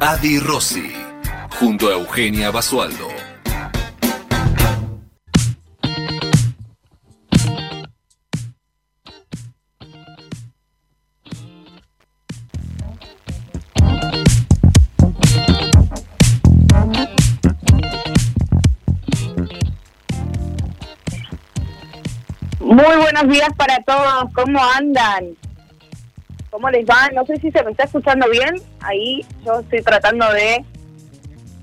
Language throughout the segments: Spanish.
Adi Rossi, junto a Eugenia Basualdo. Muy buenos días para todos, ¿cómo andan? ¿Cómo les va? No sé si se me está escuchando bien. Ahí yo estoy tratando de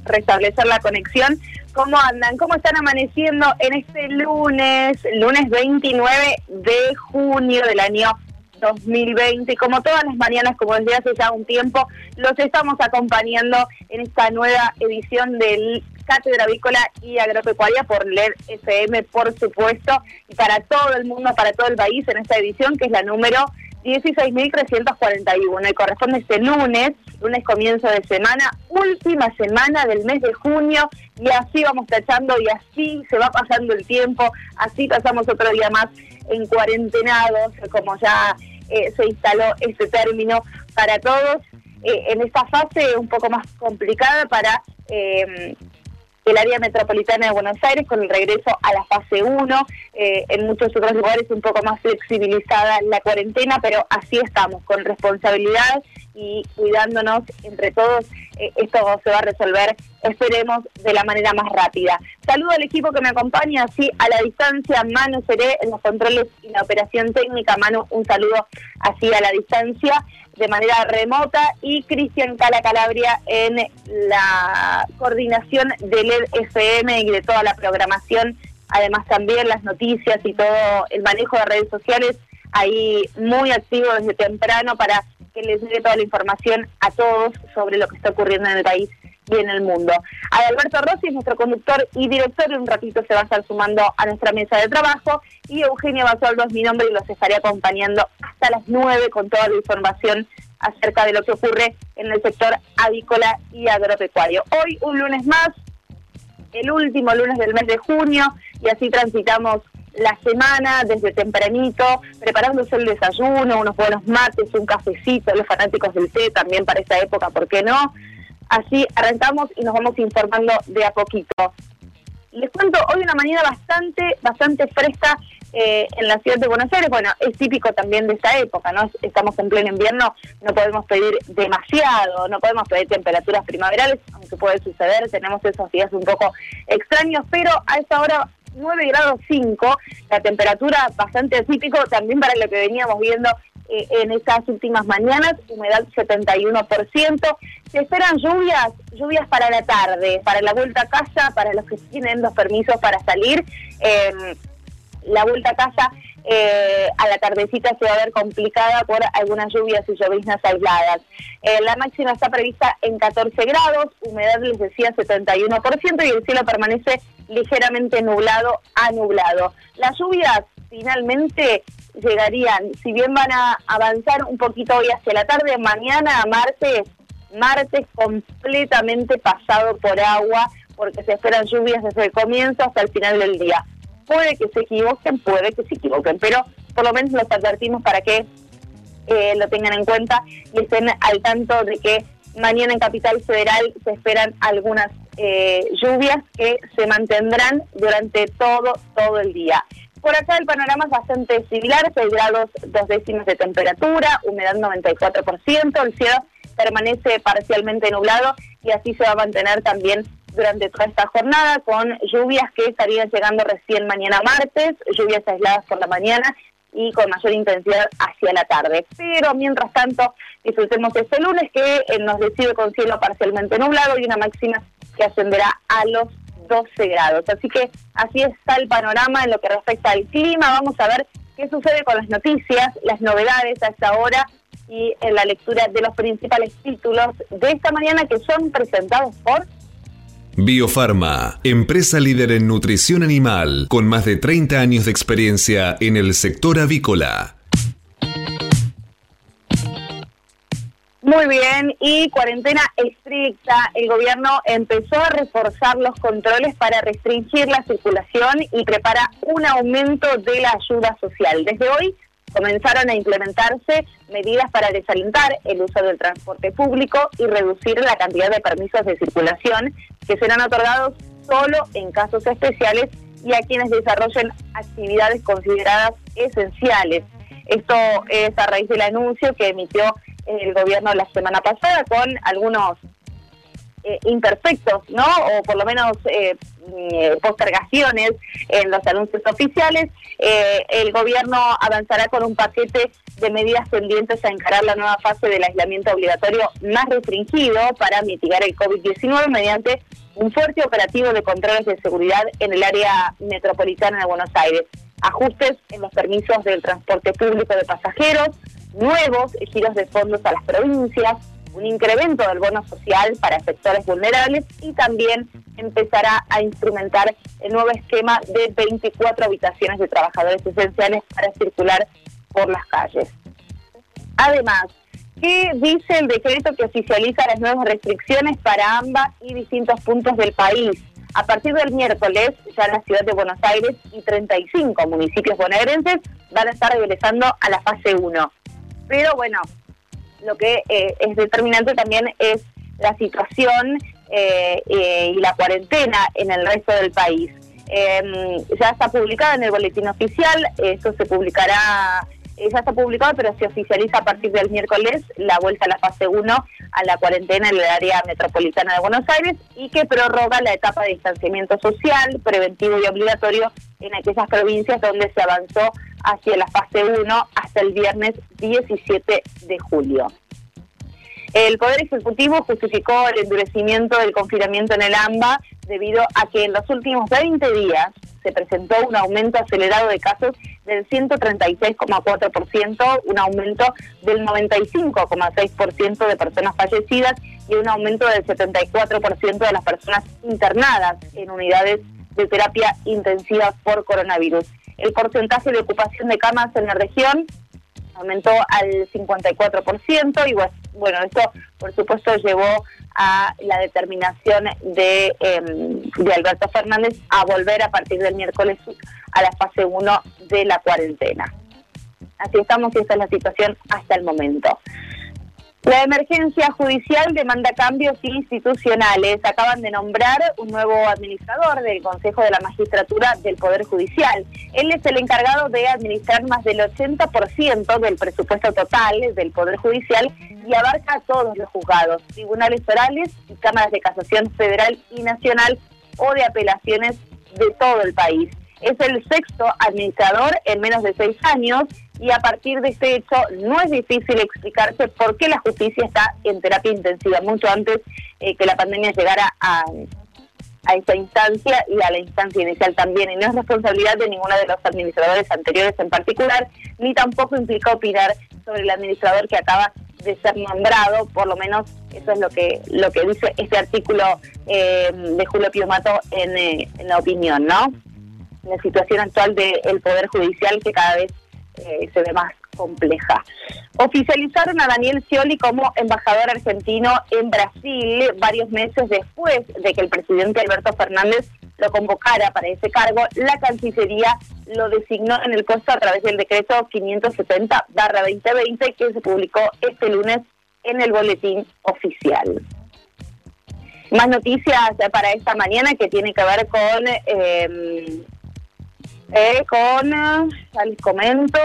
restablecer la conexión. ¿Cómo andan? ¿Cómo están amaneciendo en este lunes, lunes 29 de junio del año 2020? Y como todas las mañanas, como desde hace ya un tiempo, los estamos acompañando en esta nueva edición del Cátedra Avícola y Agropecuaria por LED FM, por supuesto, y para todo el mundo, para todo el país en esta edición, que es la número 16.341 y corresponde este lunes, lunes comienzo de semana, última semana del mes de junio y así vamos tachando y así se va pasando el tiempo, así pasamos otro día más en cuarentenados, como ya eh, se instaló este término para todos. Eh, en esta fase un poco más complicada para eh, el área metropolitana de Buenos Aires con el regreso a la fase 1, eh, en muchos otros lugares un poco más flexibilizada la cuarentena, pero así estamos, con responsabilidad y cuidándonos entre todos, eh, esto se va a resolver, esperemos, de la manera más rápida. Saludo al equipo que me acompaña, así a la distancia, Manu Seré en los controles y la operación técnica, Manu, un saludo así a la distancia de manera remota y Cristian Cala Calabria en la coordinación del LED FM y de toda la programación, además también las noticias y todo el manejo de redes sociales, ahí muy activo desde temprano para que les dé toda la información a todos sobre lo que está ocurriendo en el país y en el mundo. Alberto Rossi es nuestro conductor y director, en un ratito se va a estar sumando a nuestra mesa de trabajo y Eugenia Basualdo es mi nombre y los estaré acompañando hasta las 9 con toda la información acerca de lo que ocurre en el sector avícola y agropecuario. Hoy un lunes más, el último lunes del mes de junio y así transitamos la semana desde tempranito, preparándose el desayuno, unos buenos mates, un cafecito, los fanáticos del té también para esta época, ¿por qué no? Así arrancamos y nos vamos informando de a poquito. Les cuento, hoy una mañana bastante, bastante fresca eh, en la ciudad de Buenos Aires. Bueno, es típico también de esta época, ¿no? Estamos en pleno invierno, no podemos pedir demasiado, no podemos pedir temperaturas primaverales, aunque puede suceder, tenemos esos días un poco extraños, pero a esa hora 9 grados 5, la temperatura bastante típico también para lo que veníamos viendo eh, en estas últimas mañanas, humedad 71%. Se esperan lluvias, lluvias para la tarde, para la vuelta a casa, para los que tienen los permisos para salir. Eh, la vuelta a casa eh, a la tardecita se va a ver complicada por algunas lluvias y lloviznas aisladas. Eh, la máxima está prevista en 14 grados, humedad les decía 71% y el cielo permanece ligeramente nublado a nublado. Las lluvias finalmente llegarían, si bien van a avanzar un poquito hoy hacia la tarde, mañana martes, martes completamente pasado por agua, porque se esperan lluvias desde el comienzo hasta el final del día. Puede que se equivoquen, puede que se equivoquen, pero por lo menos los advertimos para que eh, lo tengan en cuenta y estén al tanto de que mañana en Capital Federal se esperan algunas eh, lluvias que se mantendrán durante todo, todo el día. Por acá el panorama es bastante similar, 6 grados dos décimas de temperatura, humedad 94%, el cielo permanece parcialmente nublado y así se va a mantener también durante toda esta jornada con lluvias que estarían llegando recién mañana martes, lluvias aisladas por la mañana y con mayor intensidad hacia la tarde. Pero mientras tanto, disfrutemos este lunes que eh, nos recibe con cielo parcialmente nublado y una máxima que ascenderá a los 12 grados. Así que así está el panorama en lo que respecta al clima. Vamos a ver qué sucede con las noticias, las novedades a esta hora y en la lectura de los principales títulos de esta mañana que son presentados por Biofarma, empresa líder en nutrición animal, con más de 30 años de experiencia en el sector avícola. Muy bien, y cuarentena estricta. El gobierno empezó a reforzar los controles para restringir la circulación y prepara un aumento de la ayuda social. Desde hoy comenzaron a implementarse medidas para desalentar el uso del transporte público y reducir la cantidad de permisos de circulación que serán otorgados solo en casos especiales y a quienes desarrollen actividades consideradas esenciales. Esto es a raíz del anuncio que emitió el gobierno la semana pasada con algunos eh, imperfectos, ¿no? O por lo menos eh, mm, postergaciones en los anuncios oficiales. Eh, el gobierno avanzará con un paquete de medidas pendientes a encarar la nueva fase del aislamiento obligatorio más restringido para mitigar el COVID-19 mediante un fuerte operativo de controles de seguridad en el área metropolitana de Buenos Aires, ajustes en los permisos del transporte público de pasajeros, nuevos giros de fondos a las provincias, un incremento del bono social para sectores vulnerables y también empezará a instrumentar el nuevo esquema de 24 habitaciones de trabajadores esenciales para circular por las calles. Además, ¿qué dice el decreto que oficializa las nuevas restricciones para ambas y distintos puntos del país? A partir del miércoles, ya la ciudad de Buenos Aires y 35 municipios bonaerenses van a estar regresando a la fase 1. Pero bueno, lo que eh, es determinante también es la situación eh, eh, y la cuarentena en el resto del país. Em, ya está publicada en el boletín oficial, esto se publicará, ya está publicado, pero se oficializa a partir del miércoles la vuelta a la fase 1 a la cuarentena en el área metropolitana de Buenos Aires y que prorroga la etapa de distanciamiento social, preventivo y obligatorio en aquellas provincias donde se avanzó hacia la fase 1 hasta el viernes 17 de julio. El Poder Ejecutivo justificó el endurecimiento del confinamiento en el AMBA debido a que en los últimos 20 días se presentó un aumento acelerado de casos del 136,4%, un aumento del 95,6% de personas fallecidas y un aumento del 74% de las personas internadas en unidades de terapia intensiva por coronavirus. El porcentaje de ocupación de camas en la región aumentó al 54% y bueno, esto por supuesto llevó a la determinación de, em, de Alberto Fernández a volver a partir del miércoles a la fase 1 de la cuarentena. Así estamos y esta es la situación hasta el momento. La emergencia judicial demanda cambios institucionales. Acaban de nombrar un nuevo administrador del Consejo de la Magistratura del Poder Judicial. Él es el encargado de administrar más del 80% del presupuesto total del Poder Judicial y abarca a todos los juzgados, tribunales orales y cámaras de casación federal y nacional o de apelaciones de todo el país. Es el sexto administrador en menos de seis años y a partir de este hecho no es difícil explicarse por qué la justicia está en terapia intensiva, mucho antes eh, que la pandemia llegara a, a esta instancia y a la instancia inicial también. Y no es responsabilidad de ninguno de los administradores anteriores en particular, ni tampoco implica opinar sobre el administrador que acaba de ser nombrado, por lo menos eso es lo que lo que dice este artículo eh, de Julio Piomato en, eh, en la opinión, ¿no? La situación actual del Poder Judicial que cada vez eh, se ve más compleja. Oficializaron a Daniel Scioli como embajador argentino en Brasil varios meses después de que el presidente Alberto Fernández lo convocara para ese cargo. La Cancillería lo designó en el puesto a través del decreto 570-2020 que se publicó este lunes en el boletín oficial. Más noticias para esta mañana que tiene que ver con eh, eh, con, ya les comento,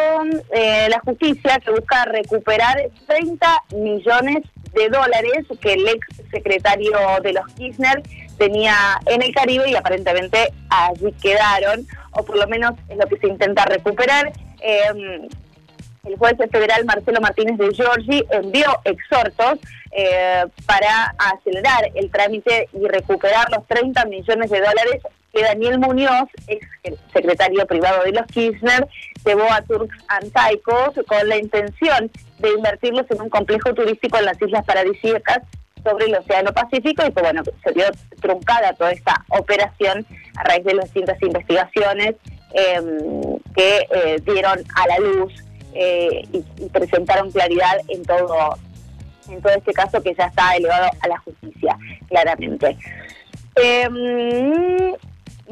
eh, la justicia que busca recuperar 30 millones de dólares que el ex secretario de los Kirchner tenía en el Caribe y aparentemente allí quedaron, o por lo menos es lo que se intenta recuperar. Eh, el juez federal Marcelo Martínez de Giorgi envió exhortos eh, para acelerar el trámite y recuperar los 30 millones de dólares que Daniel Muñoz, ex secretario privado de los Kirchner, llevó a Turks and con la intención de invertirlos en un complejo turístico en las Islas Paradisíacas sobre el Océano Pacífico y que bueno, se vio truncada toda esta operación a raíz de las distintas investigaciones em, que eh, dieron a la luz eh, y, presentaron claridad en todo en todo este caso que ya está elevado a la justicia, claramente.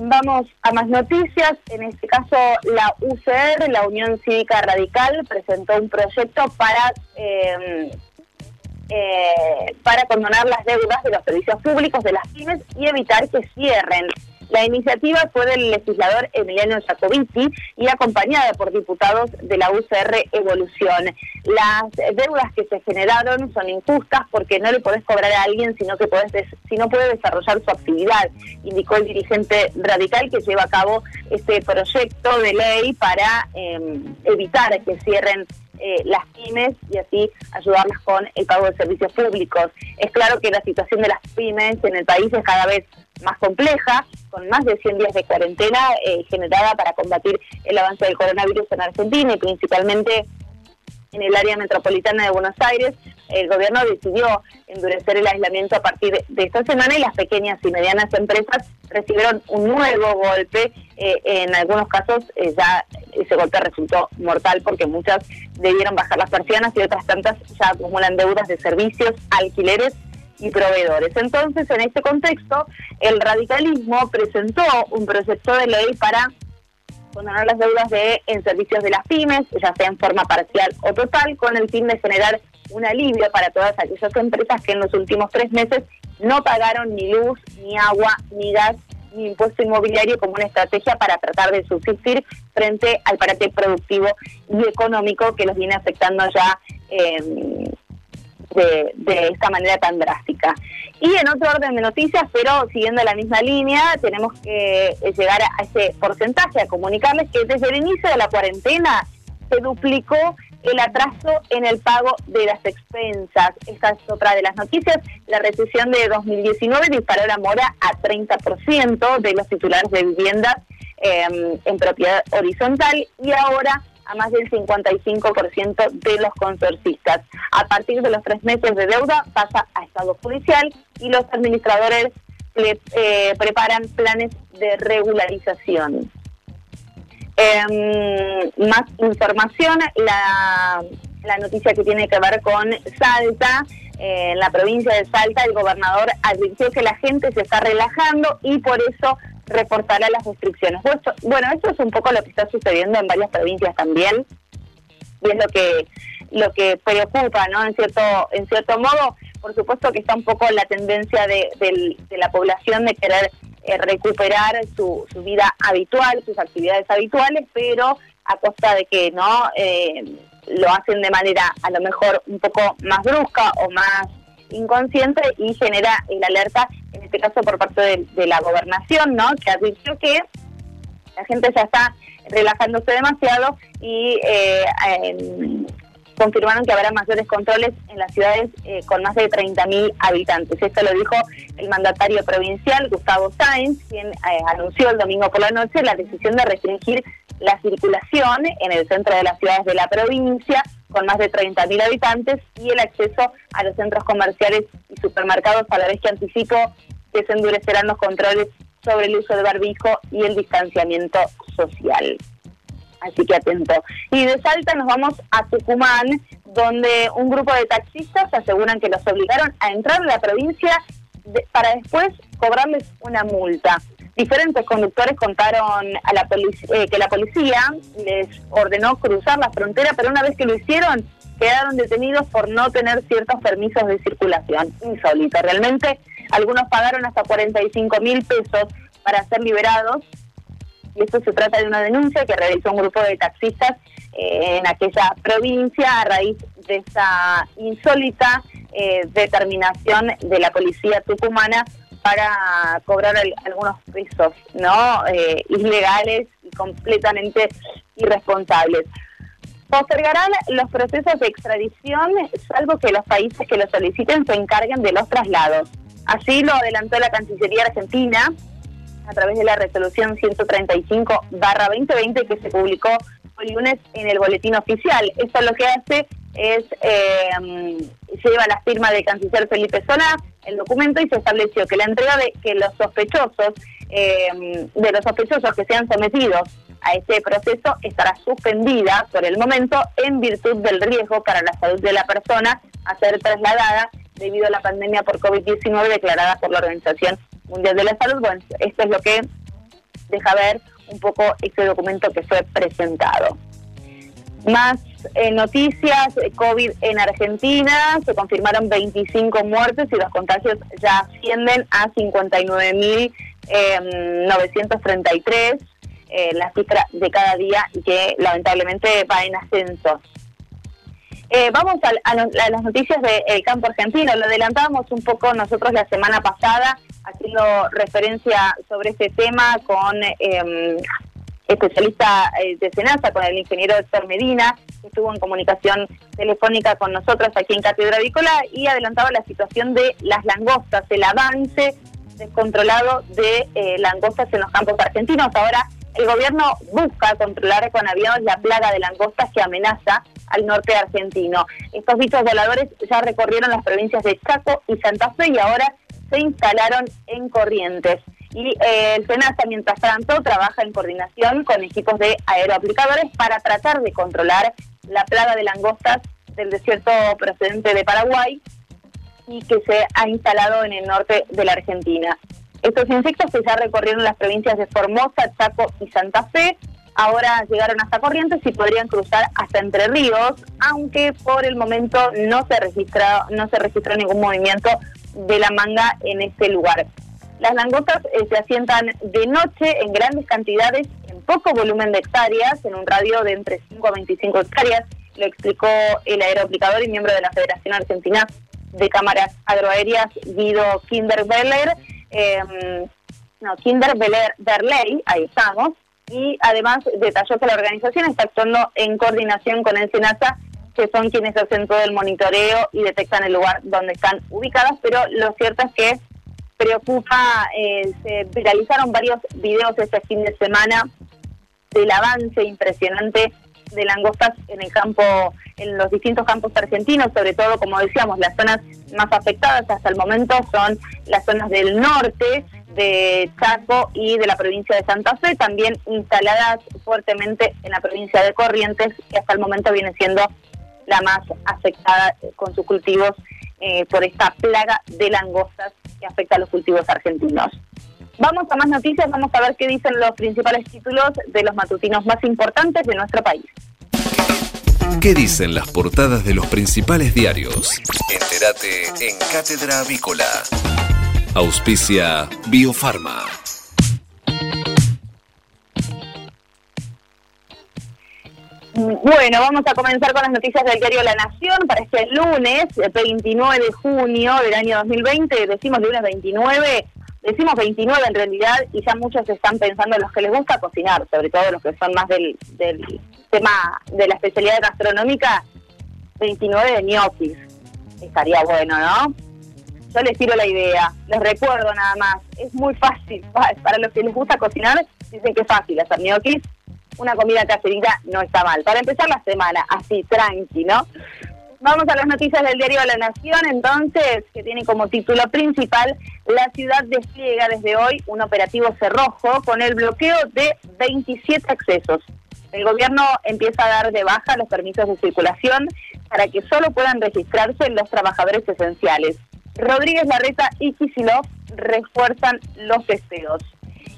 Vamos a más noticias. En este caso, la UCR, la Unión Cívica Radical, presentó un proyecto para em, eh, para condonar las deudas de los servicios públicos de las pymes y evitar que cierren. La iniciativa fue del legislador Emiliano Jacobiti y acompañada por diputados de la UCR Evolución. Las deudas que se generaron son injustas porque no le podés cobrar a alguien sino que podés si no puede desarrollar su actividad, indicó el dirigente radical que lleva a cabo este proyecto de ley para em, evitar que cierren eh, las pymes y así ayudarlas con el pago de servicios públicos. Es claro que la situación de las pymes en el país es cada vez más compleja, con más de 100 días de cuarentena eh, generada para combatir el avance del coronavirus en Argentina y principalmente en el área metropolitana de Buenos Aires, el gobierno decidió endurecer el aislamiento a partir de esta semana y las pequeñas y medianas empresas recibieron un nuevo golpe. Eh, en algunos casos eh, ya ese golpe resultó mortal porque muchas debieron bajar las persianas y otras tantas ya acumulan deudas de servicios, alquileres y proveedores. Entonces, en este contexto, el radicalismo presentó un proyecto de ley para condonar las deudas de en servicios de las pymes, ya sea en forma parcial o total, con el fin de generar un alivio para todas aquellas empresas que en los últimos tres meses no pagaron ni luz, ni agua, ni gas, ni impuesto inmobiliario como una estrategia para tratar de subsistir frente al parate productivo y económico que los viene afectando ya eh, de, esta manera tan drástica. Y en otro orden de noticias, pero siguiendo la misma línea, tenemos que llegar a ese porcentaje, a comunicarles que desde el inicio de la cuarentena se duplicó el atraso en el pago de las expensas. Esta es otra de las noticias. La recesión de 2019 disparó la mora a 30% de los titulares de viviendas em, en propiedad horizontal y ahora a más del 55% de los consorcistas. A partir de los tres meses de deuda pasa a estado judicial y los administradores eh, preparan planes de regularización. Em, más información, la, la, noticia que tiene que ver con Salta. Eh, en la provincia de Salta, el gobernador advirtió que la gente se está relajando y por eso reportará las restricciones. Bueno, esto es un poco lo que está sucediendo en varias provincias también y es lo que lo que preocupa, ¿no? En cierto en cierto modo, por supuesto que está un poco la tendencia de, la población de querer eh, recuperar su, su vida habitual, sus actividades habituales, pero a costa de que no eh, lo hacen de manera a lo mejor un poco más brusca o más inconsciente y genera el alerta, en este caso por parte de, la gobernación, ¿no? Que advirtió que la gente ya está relajándose demasiado y eh, confirmaron que habrá mayores controles en las ciudades eh, con más de 30.000 habitantes. Esto lo dijo el mandatario provincial, Gustavo Sáenz, quien eh, anunció el domingo por la noche la decisión de restringir la circulación en el centro de las ciudades de la provincia con más de 30.000 habitantes y el acceso a los centros comerciales y supermercados a la vez que anticipó que se endurecerán los controles sobre el uso de barbijo y el distanciamiento social. Así que atento. Y de Salta nos vamos a Tucumán, donde un grupo de taxistas aseguran que los obligaron a entrar en la provincia para después cobrarles una multa. Diferentes conductores contaron a la eh, que la policía les ordenó cruzar la frontera, pero una vez que lo hicieron, quedaron detenidos por no tener ciertos permisos de circulación. Insólito. Realmente, algunos pagaron hasta 45 mil pesos para ser liberados. Y esto se trata de una denuncia que realizó un grupo de taxistas eh, en aquella provincia a raíz de esa insólita eh, determinación de la policía tucumana para cobrar algunos pesos, ¿no? Eh, ilegales y completamente irresponsables. Postergarán los procesos de extradición, salvo que los países que lo soliciten se encarguen de los traslados. Así lo adelantó la Cancillería Argentina a través de la resolución 135-2020 que se publicó el lunes en el boletín oficial. Esto lo que hace es eh, lleva la firma del canciller Felipe Solá el documento y se estableció que la entrega de que los sospechosos eh, de los sospechosos que sean sometidos a este proceso estará suspendida por el momento en virtud del riesgo para la salud de la persona a ser trasladada debido a la pandemia por COVID-19 declarada por la Organización Mundial de la Salud. Bueno, esto es lo que deja ver un poco este documento que fue presentado. Más eh, noticias, eh, COVID en Argentina, se confirmaron 25 muertes y los contagios ya ascienden a 59.933, eh, la cifra de cada día que lamentablemente va en ascenso. Eh, vamos a, las noticias del campo argentino. Lo adelantábamos un poco nosotros la semana pasada, haciendo referencia sobre este tema con eh, especialista eh, de Senasa, con el ingeniero Héctor Medina, que estuvo en comunicación telefónica con nosotros aquí en Cátedra Avícola y adelantaba la situación de las langostas, el avance descontrolado de eh, langostas en los campos argentinos. Ahora el gobierno busca controlar con aviones la plaga de langostas que amenaza al norte argentino. Estos bichos voladores ya recorrieron las provincias de Chaco y Santa Fe y ahora se instalaron en Corrientes. Y eh, el SENASA, mientras tanto, trabaja en coordinación con equipos de aeroaplicadores para tratar de controlar la plaga de langostas del desierto procedente de Paraguay y que se ha instalado en el norte de la Argentina. Estos insectos que ya recorrieron las provincias de Formosa, Chaco y Santa Fe, ahora llegaron hasta Corrientes y podrían cruzar hasta Entre Ríos, aunque por el momento no se registra, no se registró ningún movimiento de la manga en este lugar. Las langostas eh, se asientan de noche en grandes cantidades, en poco volumen de hectáreas, en un radio de entre 5 a 25 hectáreas, lo explicó el aeroaplicador y miembro de la Federación Argentina de Cámaras Agroaéreas, Guido Kinderbeller. Em, no, Kinderbeller Berley, ahí estamos, y además detalló que la organización está actuando en coordinación con el SENASA, que son quienes hacen todo el monitoreo y detectan el lugar donde están ubicadas, pero lo cierto es que preocupa, eh, se viralizaron varios videos este fin de semana del avance impresionante de langostas en el campo, en los distintos campos argentinos, sobre todo, como decíamos, las zonas más afectadas hasta el momento son las zonas del norte, de Chaco y de la provincia de Santa Fe, también instaladas fuertemente en la provincia de Corrientes, que hasta el momento viene siendo la más afectada con sus cultivos eh, por esta plaga de langostas que afecta a los cultivos argentinos. Vamos a más noticias, vamos a ver qué dicen los principales títulos de los matutinos más importantes de nuestro país. ¿Qué dicen las portadas de los principales diarios? Entérate en Cátedra Avícola. Auspicia Biofarma. Bueno, vamos a comenzar con las noticias del diario La Nación para este lunes, 29 de junio del año 2020. Decimos lunes 29, decimos 29 en realidad y ya muchos están pensando en los que les gusta cocinar, sobre todo los que son más del, tema de la especialidad gastronómica, 29 de ñoquis. Estaría bueno, ¿no? Yo les tiro la idea, les recuerdo nada más, es muy fácil, para los que les gusta cocinar, dicen que es fácil hacer ñoquis una comida caserita no está mal. Para empezar la semana, así, tranqui, ¿no? Vamos a las noticias del diario La Nación, entonces, que tiene como título principal, la ciudad despliega desde hoy un operativo cerrojo con el bloqueo de 27 accesos. El gobierno empieza a dar de baja los permisos de circulación para que solo puedan registrarse los trabajadores esenciales. Rodríguez Larreta y Kisilov refuerzan los testeos.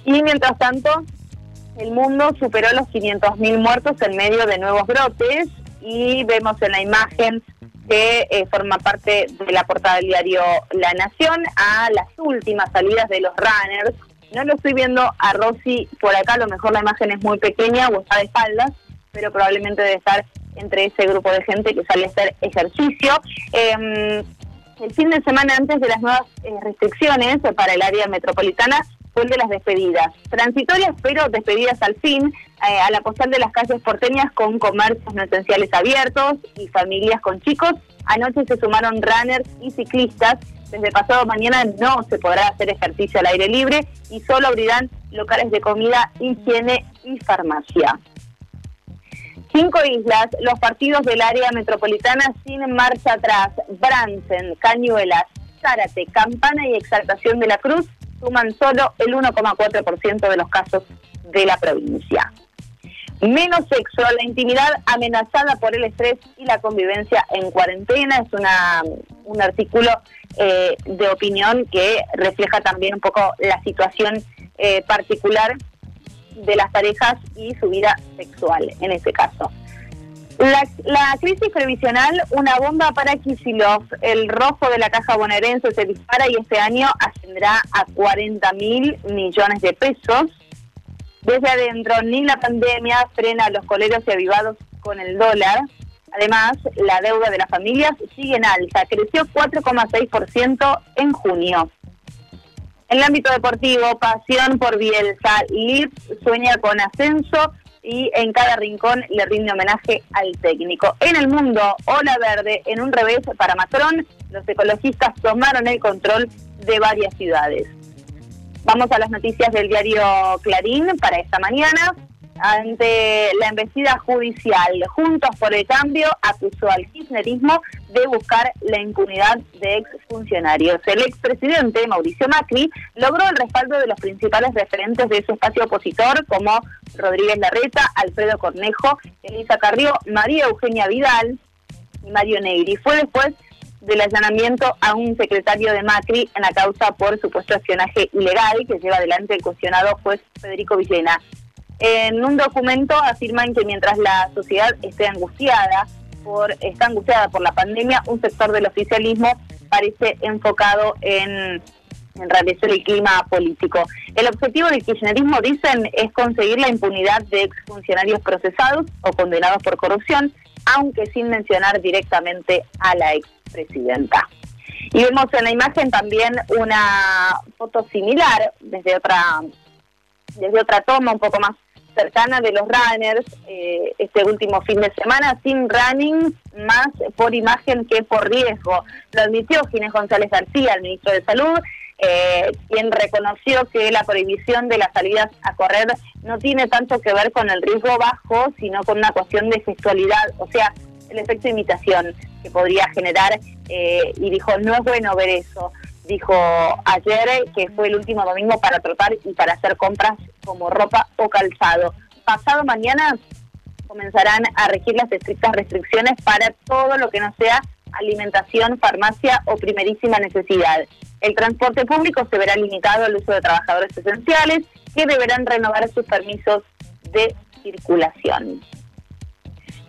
Y mientras tanto, el mundo superó los 500.000 muertos en medio de nuevos brotes y vemos en la imagen que eh, forma parte de la portada del diario La Nación a las últimas salidas de los runners. No lo estoy viendo a Rosy por acá, a lo mejor la imagen es muy pequeña o está de espaldas, pero probablemente debe estar entre ese grupo de gente que sale a hacer ejercicio. Em, el fin de semana antes de las nuevas eh, restricciones para el área metropolitana, fue el de las despedidas. Transitorias, pero despedidas al fin, eh, al apostar de las calles porteñas con comercios no esenciales abiertos y familias con chicos. Anoche se sumaron runners y ciclistas. Desde pasado mañana no se podrá hacer ejercicio al aire libre y solo abrirán locales de comida, higiene y farmacia. Cinco islas, los partidos del área metropolitana sin marcha atrás, Bransen, Cañuelas, Zárate, Campana y Exaltación de la Cruz suman solo el 1,4% de los casos de la provincia. Menos sexo, la intimidad amenazada por el estrés y la convivencia en cuarentena es una, un artículo eh, de opinión que refleja también un poco la situación eh, particular de las parejas y su vida sexual en este caso. La, crisis previsional, una bomba para Kisilov. El rojo de la caja bonaerense se dispara y este año ascenderá a 40 mil millones de pesos. Desde adentro, ni la pandemia frena a los coleros y avivados con el dólar. Además, la deuda de las familias sigue en alza, creció 4,6% en junio. En el ámbito deportivo, pasión por Bielsa. Lips sueña con ascenso y en cada rincón le rinde homenaje al técnico. En el mundo, Ola Verde, en un revés para Macron, los ecologistas tomaron el control de varias ciudades. Vamos a las noticias del diario Clarín para esta mañana ante la embestida judicial. Juntos por el Cambio acusó al kirchnerismo de buscar la impunidad de exfuncionarios. El expresidente Mauricio Macri logró el respaldo de los principales referentes de su espacio opositor como Rodríguez Larreta, Alfredo Cornejo, Elisa Carrió, María Eugenia Vidal y Mario Negri. Fue después del allanamiento a un secretario de Macri en la causa por supuesto espionaje ilegal que lleva adelante el cuestionado juez Federico Villena. En un documento afirman que mientras la sociedad esté angustiada por está angustiada por la pandemia, un sector del oficialismo parece enfocado en, en realizar el clima político. El objetivo del kirchnerismo, dicen, es conseguir la impunidad de exfuncionarios procesados o condenados por corrupción, aunque sin mencionar directamente a la expresidenta. Y vemos en la imagen también una foto similar desde otra desde otra toma un poco más cercana de los runners eh, este último fin de semana, sin running, más por imagen que por riesgo. Lo admitió Ginés González García, el ministro de Salud, eh, quien reconoció que la prohibición de las salidas a correr no tiene tanto que ver con el riesgo bajo, sino con una cuestión de sexualidad, o sea, el efecto de imitación que podría generar, eh, y dijo, no es bueno ver eso dijo ayer que fue el último domingo para trotar y para hacer compras como ropa o calzado. Pasado mañana comenzarán a regir las estrictas restricciones para todo lo que no sea alimentación, farmacia o primerísima necesidad. El transporte público se verá limitado al uso de trabajadores esenciales que deberán renovar sus permisos de circulación.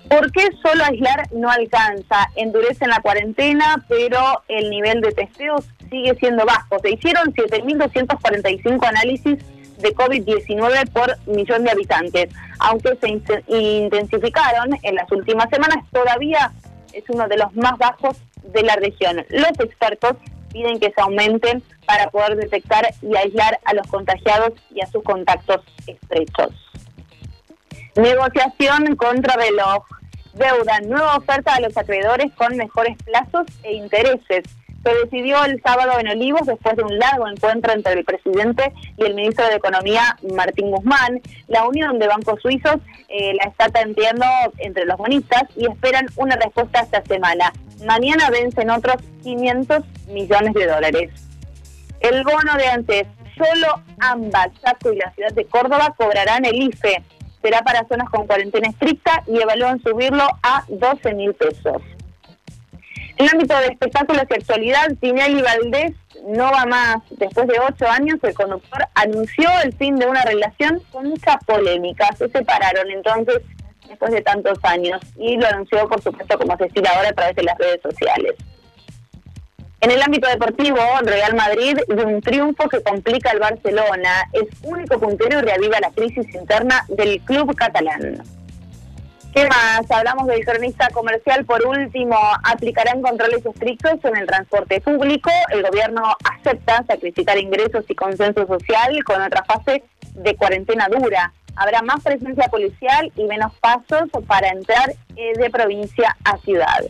¿Por qué solo aislar no alcanza? Endurecen la cuarentena, pero el nivel de testeos sigue siendo bajo. Se hicieron 7.245 análisis de COVID-19 por millón de habitantes. Aunque se intensificaron en las últimas semanas, todavía es uno de los más bajos de la región. Los expertos piden que se aumenten para poder detectar y aislar a los contagiados y a sus contactos estrechos. Negociación contra reloj. Deuda, nueva oferta a los acreedores con mejores plazos e intereses se decidió el sábado en Olivos después de un largo encuentro entre el presidente y el ministro de Economía, Martín Guzmán. La unión de bancos suizos eh, la está tanteando entre los bonistas y esperan una respuesta esta semana. Mañana vencen otros 500 millones de dólares. El bono de antes, solo ambas, Chaco y la ciudad de Córdoba, cobrarán el IFE. Será para zonas con cuarentena estricta y evalúan subirlo a 12 mil pesos. En el ámbito de espectáculos y actualidad, Tinelli Valdés no va más. Después de ocho años, el conductor anunció el fin de una relación con mucha polémica. Se separaron entonces después de tantos años y lo anunció, por supuesto, como se decir ahora, a través de las redes sociales. En el ámbito deportivo, Real Madrid y un triunfo que complica al Barcelona. Es único puntero y reaviva la crisis interna del club catalán. ¿Qué más? Hablamos del cronista comercial. Por último, aplicarán controles estrictos en el transporte público. El gobierno acepta sacrificar ingresos y consenso social con otra fase de cuarentena dura. Habrá más presencia policial y menos pasos para entrar eh, de provincia a ciudad.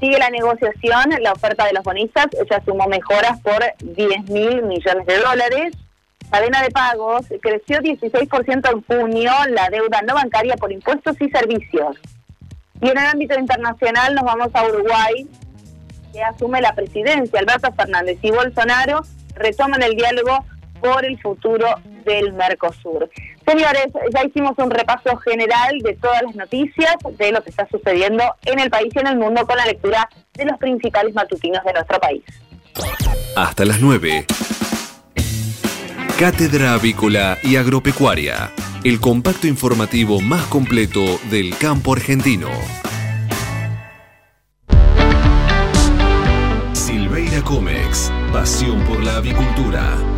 Sigue la negociación, la oferta de los bonistas ya sumó mejoras por 10 mil millones de dólares cadena de pagos creció 16% en junio la deuda no bancaria por impuestos y servicios. Y en el ámbito internacional nos vamos a Uruguay, que asume la presidencia. Alberto Fernández y Bolsonaro retoman el diálogo por el futuro del Mercosur. Señores, ya hicimos un repaso general de todas las noticias, de lo que está sucediendo en el país y en el mundo con la lectura de los principales matutinos de nuestro país. Hasta las 9. Cátedra Avícola y Agropecuaria, el compacto informativo más completo del campo argentino. Silveira Comex, pasión por la avicultura.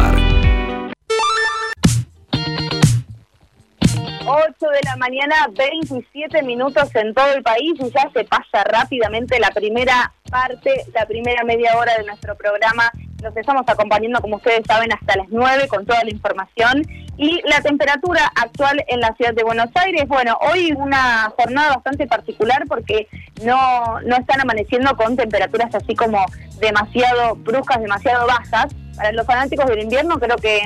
var. 8 de la mañana, 27 minutos en todo el país y ya se pasa rápidamente la primera parte, la primera media hora de nuestro programa. Nos estamos acompañando, como ustedes saben, hasta las 9 con toda la información. Y la temperatura actual en la ciudad de Buenos Aires, bueno, hoy una jornada bastante particular porque no, no están amaneciendo con temperaturas así como demasiado bruscas, demasiado bajas. Para los fanáticos del invierno creo que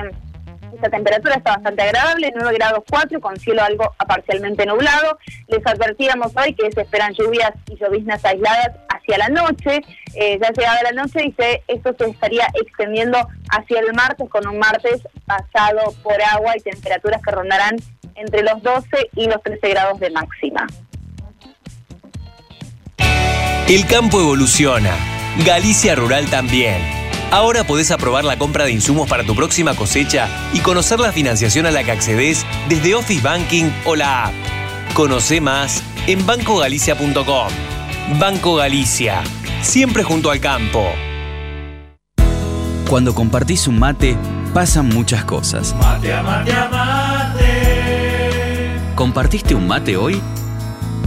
esta temperatura está bastante agradable, 9 grados 4 con cielo algo parcialmente nublado. Les advertíamos hoy que se esperan lluvias y lloviznas aisladas hacia la noche. Eh, ya llegada la noche y esto se estaría extendiendo hacia el martes con un martes pasado por agua y temperaturas que rondarán entre los 12 y los 13 grados de máxima. El campo evoluciona. Galicia Rural también. Ahora podés aprobar la compra de insumos para tu próxima cosecha y conocer la financiación a la que accedes desde Office Banking o la app. Conoce más en bancogalicia.com. Banco Galicia, siempre junto al campo. Cuando compartís un mate, pasan muchas cosas. Mate mate mate. ¿Compartiste un mate hoy?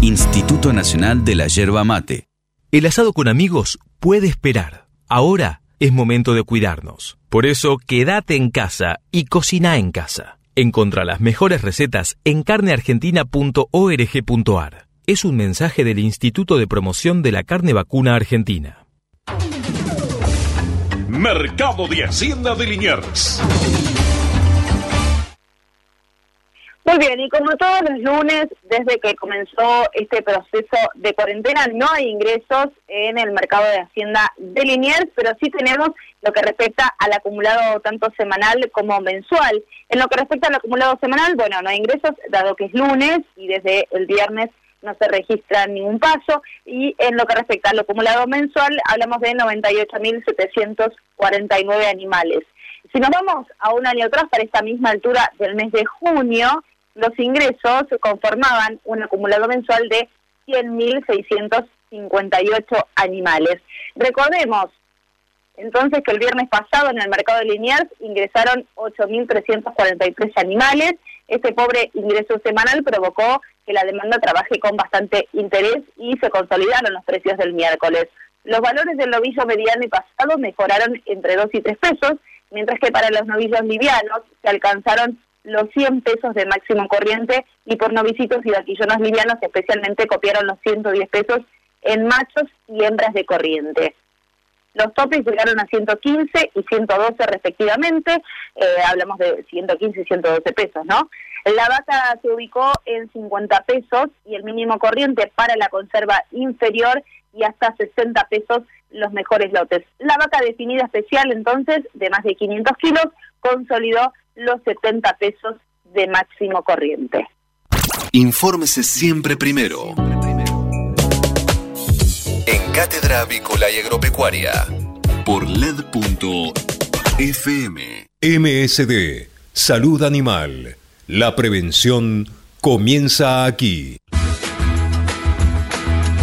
Instituto Nacional de la Yerba Mate. El asado con amigos puede esperar. Ahora es momento de cuidarnos. Por eso, quédate en casa y cocina en casa. Encontra las mejores recetas en carneargentina.org.ar. Es un mensaje del Instituto de Promoción de la Carne Vacuna Argentina. Mercado de Hacienda de Liniers. Muy bien, y como todos los lunes, desde que comenzó este proceso de cuarentena, no hay ingresos en el mercado de Hacienda de Liniers, pero sí tenemos lo que respecta al acumulado tanto semanal como mensual. En lo que respecta al acumulado semanal, bueno, no hay ingresos, dado que es lunes y desde el viernes no se registra ningún paso. Y en lo que respecta al acumulado mensual, hablamos de 98.749 animales. Si nos vamos a un año atrás, para esta misma altura del mes de junio, los ingresos conformaban un acumulado mensual de 100.658 animales. Recordemos entonces que el viernes pasado en el mercado de Liniers ingresaron 8.343 animales. Este pobre ingreso semanal provocó que la demanda trabaje con bastante interés y se consolidaron los precios del miércoles. Los valores del novillo mediano y pasado mejoraron entre 2 y 3 pesos, mientras que para los novillos livianos se alcanzaron los 100 pesos de máximo corriente y por novicitos y vaquillones livianos especialmente copiaron los 110 pesos en machos y hembras de corriente. Los topes llegaron a 115 y 112 respectivamente, eh, hablamos de 115 y 112 pesos, ¿no? La vaca se ubicó en 50 pesos y el mínimo corriente para la conserva inferior y hasta 60 pesos los mejores lotes. La vaca definida especial entonces de más de 500 kilos consolidó los 70 pesos de máximo corriente. Infórmese siempre primero. En Cátedra Avícola y Agropecuaria. Por LED.fm. MSD. Salud Animal. La prevención comienza aquí.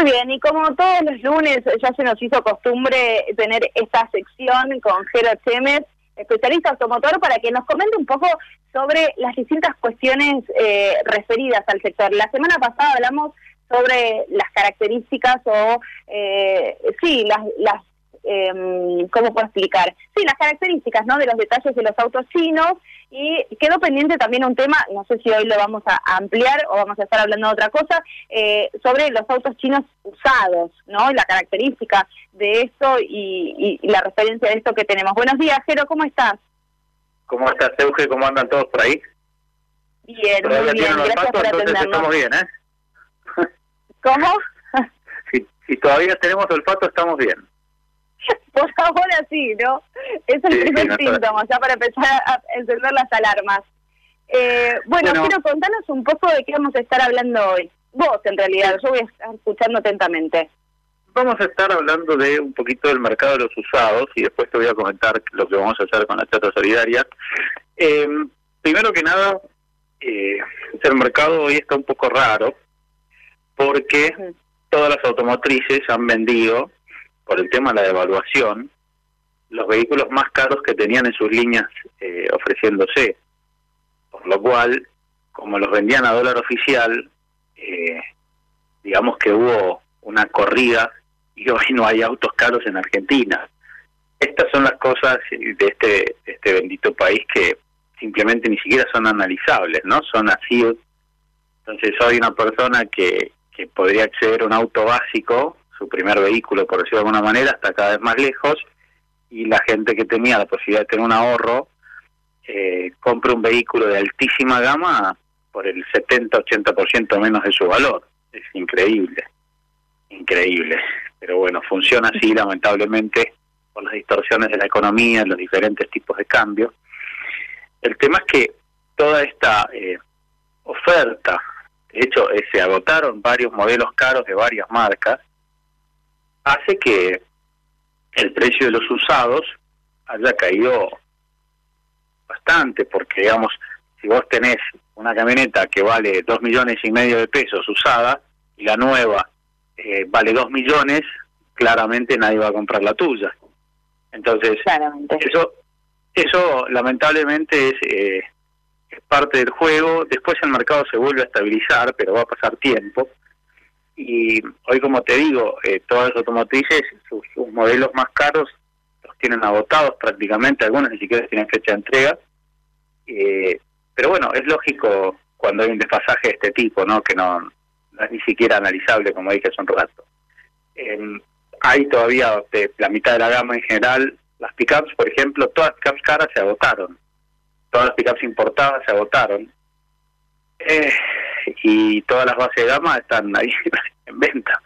Muy bien, y como todos los lunes ya se nos hizo costumbre tener esta sección con Jero Chemes, especialista automotor, para que nos comente un poco sobre las distintas cuestiones eh, referidas al sector. La semana pasada hablamos sobre las características o, eh, sí, las, las eh, ¿cómo puedo explicar? Sí, las características, ¿no? De los detalles de los autos chinos y quedó pendiente también un tema, no sé si hoy lo vamos a ampliar o vamos a estar hablando de otra cosa, eh, sobre los autos chinos usados, ¿no? Y la característica de esto y, y, la referencia de esto que tenemos. Buenos días, Jero, ¿cómo estás? ¿Cómo estás, Euge? ¿Cómo andan todos por ahí? Bien, muy bien, gracias por atendernos. Estamos bien, ¿eh? ¿Cómo? si, si todavía tenemos olfato, estamos bien. Por ahora sí, ¿no? Es el primer síntoma, ya para empezar a encender las alarmas. Eh, bueno, quiero contanos un poco de qué vamos a estar hablando hoy. Vos, en realidad, yo voy a estar escuchando atentamente. Vamos a estar hablando de un poquito del mercado de los usados y después te voy a comentar lo que vamos a hacer con la chata solidaria. Eh, primero que nada, eh, el mercado hoy está un poco raro porque todas las automotrices han vendido por el tema de la devaluación, los vehículos más caros que tenían en sus líneas eh, ofreciéndose. Por lo cual, como los vendían a dólar oficial, eh, digamos que hubo una corrida y hoy no hay autos caros en Argentina. Estas son las cosas de este, este bendito país que simplemente ni siquiera son analizables, ¿no? Son así. Entonces hoy una persona que, que podría acceder a un auto básico su primer vehículo, por decirlo de alguna manera, está cada vez más lejos y la gente que tenía la posibilidad de tener un ahorro eh, compra un vehículo de altísima gama por el 70-80% menos de su valor. Es increíble, increíble. Pero bueno, funciona así lamentablemente por las distorsiones de la economía, los diferentes tipos de cambio. El tema es que toda esta eh, oferta, de hecho eh, se agotaron varios modelos caros de varias marcas, hace que el precio de los usados haya caído bastante, porque digamos, si vos tenés una camioneta que vale dos millones y medio de pesos usada y la nueva eh, vale dos millones, claramente nadie va a comprar la tuya. Entonces, eso eso lamentablemente es, eh, es parte del juego. Después el mercado se vuelve a estabilizar, pero va a pasar tiempo y hoy como te digo, eh, todas las automotrices, sus, modelos más caros los tienen agotados prácticamente, algunos ni siquiera tienen fecha de entrega, eh, pero bueno, es lógico cuando hay un desfasaje de este tipo, ¿no? que no, es ni siquiera analizable como dije hace un rato. hay todavía la mitad de la gama en general, las pickups, por ejemplo, todas las pickups caras se agotaron, todas las pickups importadas se agotaron. Eh, y todas las bases de gama están ahí en venta.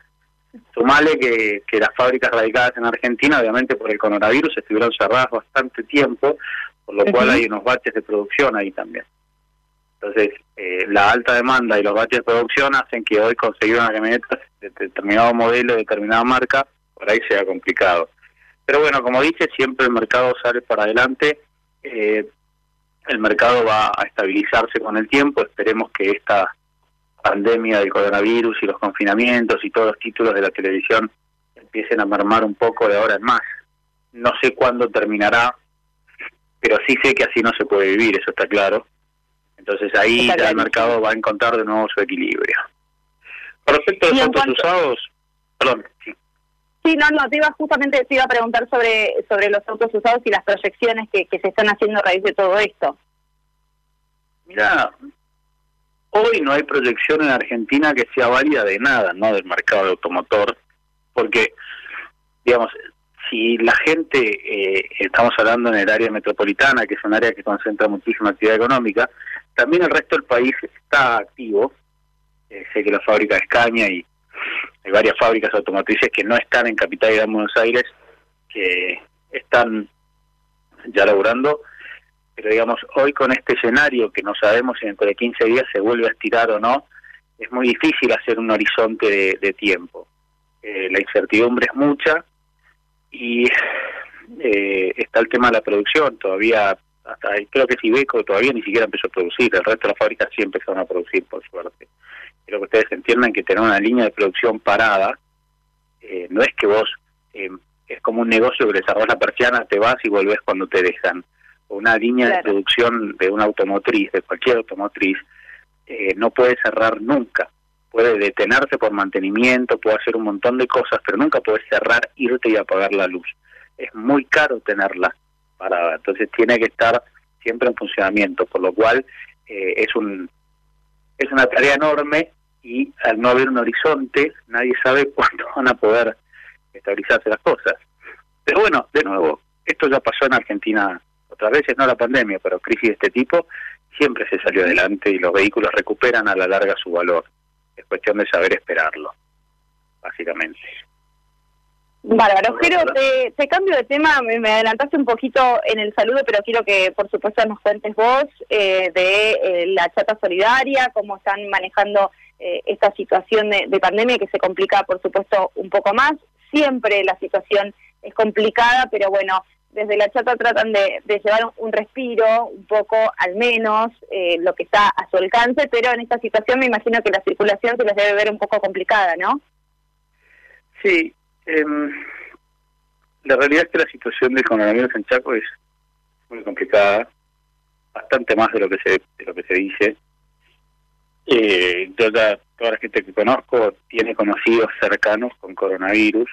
Sumale que, que las fábricas radicadas en Argentina, obviamente por el coronavirus, estuvieron cerradas bastante tiempo, por lo cual hay unos baches de producción ahí también. Entonces, eh, la alta demanda y los baches de producción hacen que hoy conseguir una camioneta de determinado modelo, de determinada marca, por ahí sea complicado. Pero bueno, como dije, siempre el mercado sale para adelante. Eh, el mercado va a estabilizarse con el tiempo. Esperemos que esta pandemia del coronavirus y los confinamientos y todos los títulos de la televisión empiecen a mermar un poco de ahora en más. No sé cuándo terminará, pero sí sé que así no se puede vivir, eso está claro. Entonces ahí ya el mercado va a encontrar de nuevo su equilibrio. Respecto a los autos usados, perdón, sí. Sí, no, no, te iba justamente te iba a preguntar sobre sobre los autos usados y las proyecciones que, se están haciendo a raíz de todo esto. Mira, hoy no hay proyección en Argentina que sea válida de nada, ¿no? Del mercado de automotor, porque, digamos, si la gente, eh, estamos hablando en el área metropolitana, que es un área que concentra muchísima actividad económica, también el resto del país está activo. Eh, sé que la fábrica de Escaña y hay varias fábricas automotrices que no están en Capital Gran Buenos Aires, que están ya laburando, pero digamos, hoy con este escenario que no sabemos si dentro de 15 días se vuelve a estirar o no, es muy difícil hacer un horizonte de, tiempo. Eh, la incertidumbre es mucha y eh, está el tema de la producción, todavía, hasta creo que Ibeco todavía ni siquiera empezó a producir, el resto de las fábricas sí empezaron a producir, por suerte. Quiero que ustedes entiendan que tener una línea de producción parada eh, no es que vos, eh, es como un negocio que le cerrás la persiana, te vas y volvés cuando te dejan. Una línea de producción de una automotriz, de cualquier automotriz, eh, no puede cerrar nunca. Puede detenerse por mantenimiento, puede hacer un montón de cosas, pero nunca puede cerrar, irte y apagar la luz. Es muy caro tenerla parada, entonces tiene que estar siempre en funcionamiento, por lo cual eh, es un es una tarea enorme y al no haber un horizonte nadie sabe cuándo van a poder estabilizarse las cosas. Pero bueno, de nuevo, esto ya pasó en Argentina otras veces, no la pandemia, pero crisis de este tipo, siempre se salió adelante y los vehículos recuperan a la larga su valor. Es cuestión de saber esperarlo, básicamente. Bárbaro, pero te, te cambio de tema, me, me adelantaste un poquito en el saludo, pero quiero que por supuesto nos cuentes vos eh, de eh, la chata solidaria, cómo están manejando eh, esta situación de, de pandemia que se complica por supuesto un poco más. Siempre la situación es complicada, pero bueno, desde la chata tratan de, de llevar un, un respiro, un poco al menos, eh, lo que está a su alcance, pero en esta situación me imagino que la circulación se les debe ver un poco complicada, ¿no? Sí, em, la realidad es que la situación del coronavirus en Chaco es muy complicada, bastante más de lo que se de lo que se dice. Eh, yo ya, toda la gente que conozco tiene conocidos cercanos con coronavirus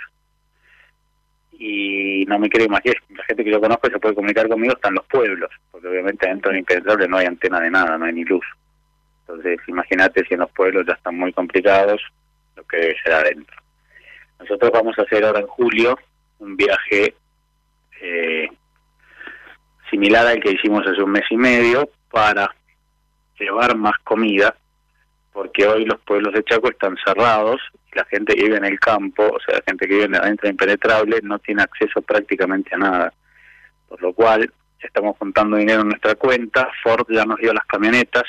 y no me quiero imaginar, la gente que yo conozco se puede comunicar conmigo está en los pueblos, porque obviamente dentro de impenetrable no hay antena de nada, no hay ni luz. Entonces imagínate si en los pueblos ya están muy complicados, lo que debe ser adentro. Nosotros vamos a hacer ahora en julio un viaje eh, similar al que hicimos hace un mes y medio para llevar más comida, porque hoy los pueblos de Chaco están cerrados y la gente que vive en el campo, o sea, la gente que vive adentro de impenetrable, no tiene acceso prácticamente a nada. Por lo cual, estamos juntando dinero en nuestra cuenta, Ford ya nos dio las camionetas,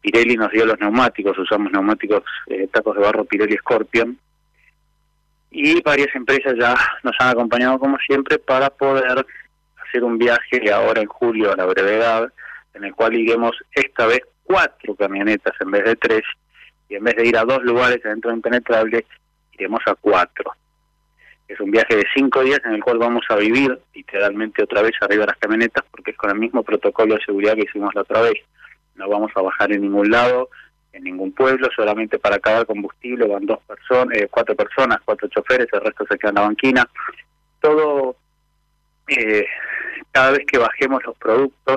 Pirelli nos dio los neumáticos, usamos neumáticos eh, tacos de barro Pirelli Scorpion, y varias empresas ya nos han acompañado como siempre para poder hacer un viaje ahora en julio a la brevedad, en el cual iremos esta vez cuatro camionetas en vez de tres, y en vez de ir a dos lugares adentro de Impenetrable, iremos a cuatro. Es un viaje de cinco días en el cual vamos a vivir literalmente otra vez arriba de las camionetas, porque es con el mismo protocolo de seguridad que hicimos la otra vez. No vamos a bajar en ningún lado, en ningún pueblo, solamente para acabar combustible van dos personas, eh, cuatro personas, cuatro choferes, el resto se queda en la banquina. Todo, eh, cada vez que bajemos los productos,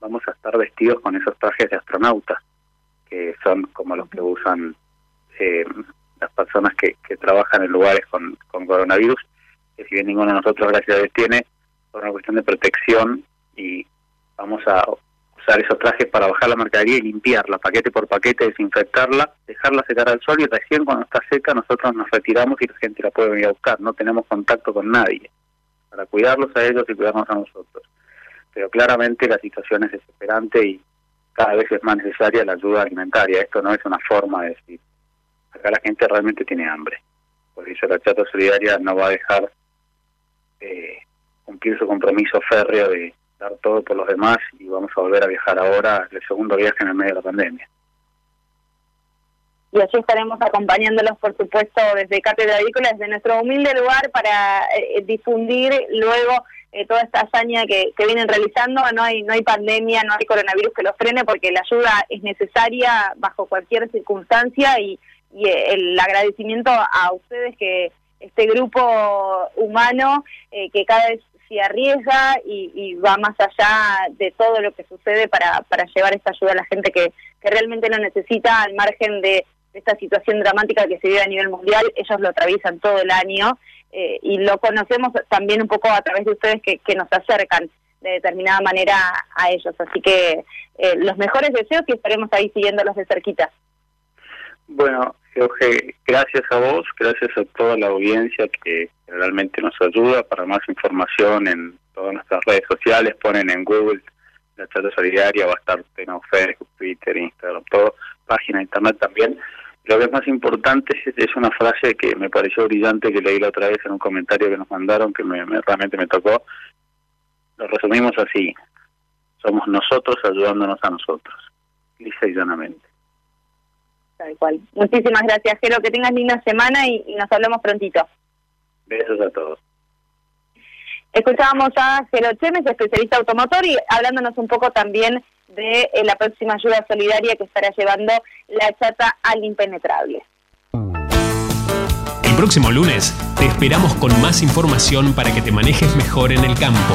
vamos a estar vestidos con esos trajes de astronauta, que son como los que usan eh, las personas que, que trabajan en lugares con, con coronavirus, que si bien ninguno de nosotros, gracias a Dios, tiene, por una cuestión de protección y vamos a usar esos trajes para bajar la mercadería y limpiarla, paquete por paquete, desinfectarla, dejarla secar al sol y recién cuando está seca nosotros nos retiramos y la gente la puede venir a buscar. No tenemos contacto con nadie para cuidarlos a ellos y cuidarnos a nosotros. Pero claramente la situación es desesperante y cada vez es más necesaria la ayuda alimentaria. Esto no es una forma de decir. Acá la gente realmente tiene hambre. Por eso la Chata Solidaria no va a dejar eh, cumplir su compromiso férreo de dar todo por los demás y vamos a volver a viajar ahora, el segundo viaje en el medio de la pandemia. y allí estaremos acompañándolos, por supuesto, desde Cátedra Agrícola, desde nuestro humilde lugar para eh, difundir luego eh, toda esta hazaña que, vienen realizando. No hay, no hay pandemia, no hay coronavirus que los frene porque la ayuda es necesaria bajo cualquier circunstancia y, y el agradecimiento a ustedes que este grupo humano eh, que cada vez se arriesga y, va más allá de todo lo que sucede para, para llevar esta ayuda a la gente que, que realmente lo necesita al margen de, esta situación dramática que se vive a nivel mundial. Ellos lo atraviesan todo el año eh, y lo conocemos también un poco a través de ustedes que, que nos acercan de determinada manera a ellos. Así que eh, los mejores deseos y estaremos ahí siguiéndolos de cerquita. Bueno, Jorge, gracias a vos, gracias a toda la audiencia que realmente nos ayuda. Para más información en todas nuestras redes sociales, ponen en Google la chata solidaria, va a estar en Facebook, Twitter, Instagram, todo, página de internet también. Lo que es más importante es, una frase que me pareció brillante que leí la otra vez en un comentario que nos mandaron que me, realmente me tocó. Lo resumimos así, somos nosotros ayudándonos a nosotros, lisa y llanamente. Tal cual. Muchísimas gracias, Jero. Que tengas linda semana y, nos hablamos prontito. Besos a todos. Escuchábamos a Jero Chemes, especialista automotor, y hablándonos un poco también de eh, la próxima ayuda solidaria que estará llevando la chata al impenetrable. El próximo lunes te esperamos con más información para que te manejes mejor en el campo.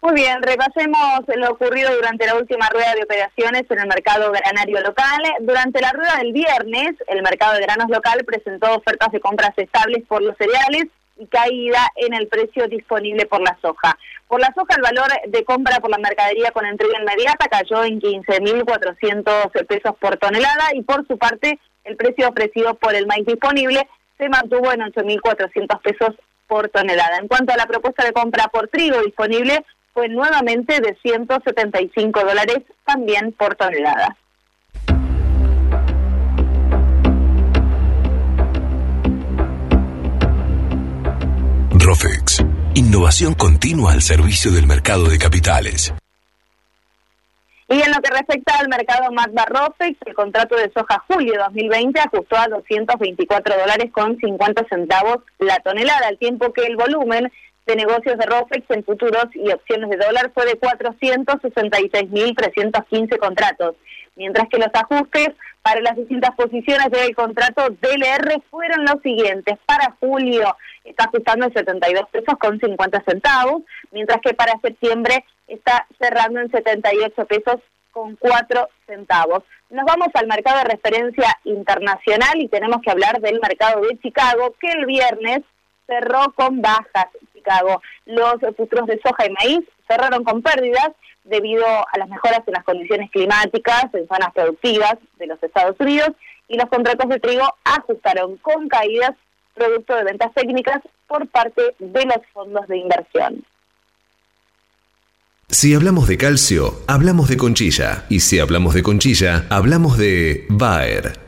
Muy bien, repasemos lo ocurrido durante la última rueda de operaciones en el mercado granario local. Durante la rueda del viernes, el mercado de granos local presentó ofertas de compras estables por los cereales y caída en el precio disponible por la soja. Por la soja, el valor de compra por la mercadería con entrega inmediata cayó en 15.400 pesos por tonelada y por su parte, el precio ofrecido por el maíz disponible se mantuvo en 8.400 pesos por tonelada. En cuanto a la propuesta de compra por trigo disponible, fue nuevamente de 175 dólares también por tonelada. Rofex, innovación continua al servicio del mercado de capitales. Y en lo que respecta al mercado Magba Rofex, el contrato de soja julio 2020 ajustó a 224 dólares con 50 centavos la tonelada, al tiempo que el volumen de negocios de ROFEX en futuros y opciones de dólar fue de 466.315 contratos, mientras que los ajustes para las distintas posiciones del contrato DLR fueron los siguientes. Para julio está ajustando en 72 pesos con 50 centavos, mientras que para septiembre está cerrando en 78 pesos con 4 centavos. Nos vamos al mercado de referencia internacional y tenemos que hablar del mercado de Chicago, que el viernes cerró con bajas. Los futuros de soja y maíz cerraron con pérdidas debido a las mejoras en las condiciones climáticas en zonas productivas de los Estados Unidos y los contratos de trigo ajustaron con caídas producto de ventas técnicas por parte de los fondos de inversión. Si hablamos de calcio, hablamos de conchilla. Y si hablamos de conchilla, hablamos de Bayer.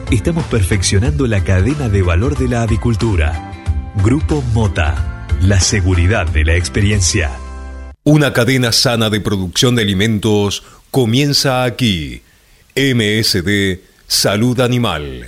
estamos perfeccionando la cadena de valor de la avicultura. Grupo Mota, la seguridad de la experiencia. Una cadena sana de producción de alimentos comienza aquí. MSD Salud Animal.